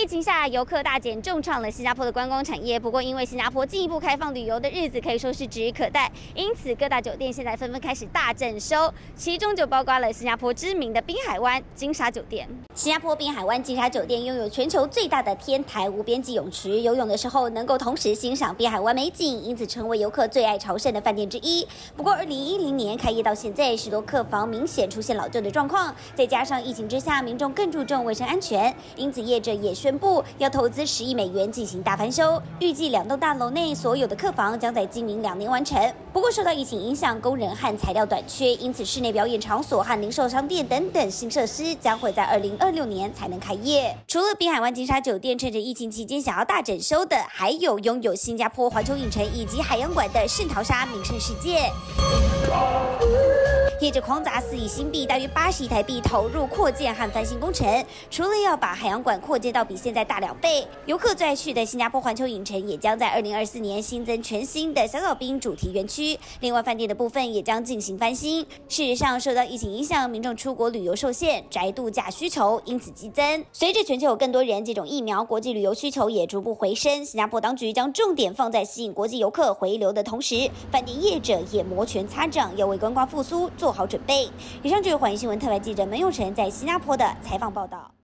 疫情下，游客大减，重创了新加坡的观光产业。不过，因为新加坡进一步开放旅游的日子可以说是指日可待，因此各大酒店现在纷纷开始大整修，其中就包括了新加坡知名的滨海湾金沙酒店。新加坡滨海湾金沙酒店拥有全球最大的天台无边际泳池，游泳的时候能够同时欣赏滨海湾美景，因此成为游客最爱朝圣的饭店之一。不过，二零一零年开业到现在，许多客房明显出现老旧的状况，再加上疫情之下，民众更注重卫生安全，因此业者也需宣布要投资十亿美元进行大翻修，预计两栋大楼内所有的客房将在今明两年完成。不过受到疫情影响，工人和材料短缺，因此室内表演场所和零售商店等等新设施将会在二零二六年才能开业。除了滨海湾金沙酒店趁着疫情期间想要大整修的，还有拥有新加坡环球影城以及海洋馆的圣淘沙名胜世界。业者狂砸四亿新币，大约八十亿台币投入扩建和翻新工程。除了要把海洋馆扩建到比现在大两倍，游客最爱去的新加坡环球影城也将在二零二四年新增全新的小岛滨主题园区。另外，饭店的部分也将进行翻新。事实上，受到疫情影响，民众出国旅游受限，宅度假需求因此激增。随着全球有更多人接种疫苗，国际旅游需求也逐步回升。新加坡当局将重点放在吸引国际游客回流的同时，饭店业者也摩拳擦掌，要为观光复苏做。做好准备。以上就是环球新闻特派记者门永成在新加坡的采访报道。